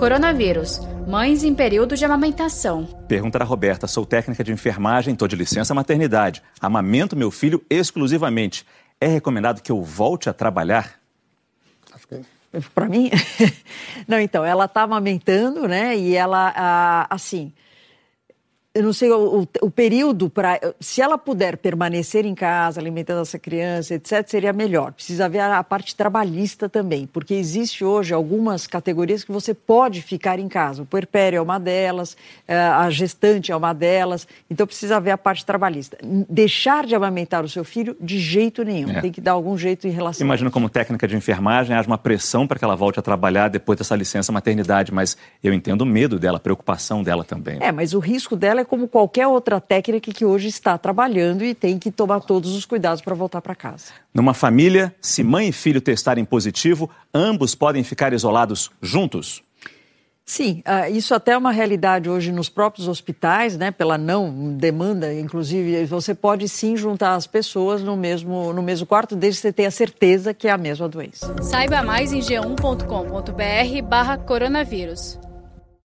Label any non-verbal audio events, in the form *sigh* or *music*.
Coronavírus. Mães em período de amamentação. Pergunta da Roberta. Sou técnica de enfermagem, estou de licença maternidade. Amamento meu filho exclusivamente. É recomendado que eu volte a trabalhar? Acho que para mim, *laughs* não. Então, ela está amamentando, né? E ela, ah, assim, eu não sei o, o, o período para. Se ela puder permanecer em casa, alimentando essa criança, etc., seria melhor. Precisa ver a, a, parte trabalhista também, porque existe hoje algumas categorias que você pode ficar em casa. O puerpério é uma delas, é, a gestante é uma delas. Então precisa ver a parte trabalhista. Deixar de amamentar o seu filho de jeito nenhum. É. Tem que dar algum jeito em relação. Imagino como técnica de enfermagem haja uma pressão para que ela volte a trabalhar depois dessa licença maternidade, mas eu entendo o medo dela, a preocupação dela também. É, mas o risco dela é como qualquer outra técnica que hoje está trabalhando e tem que tomar todos os cuidados para voltar para casa. Numa família, se mãe e filho testarem positivo, ambos podem ficar isolados juntos? Sim, ah, isso até é uma realidade hoje nos próprios hospitais, né? Pela não demanda, inclusive, você pode sim juntar as pessoas no mesmo, no mesmo quarto, desde que você tenha certeza que é a mesma doença. Saiba mais em g1.com.br barra coronavírus.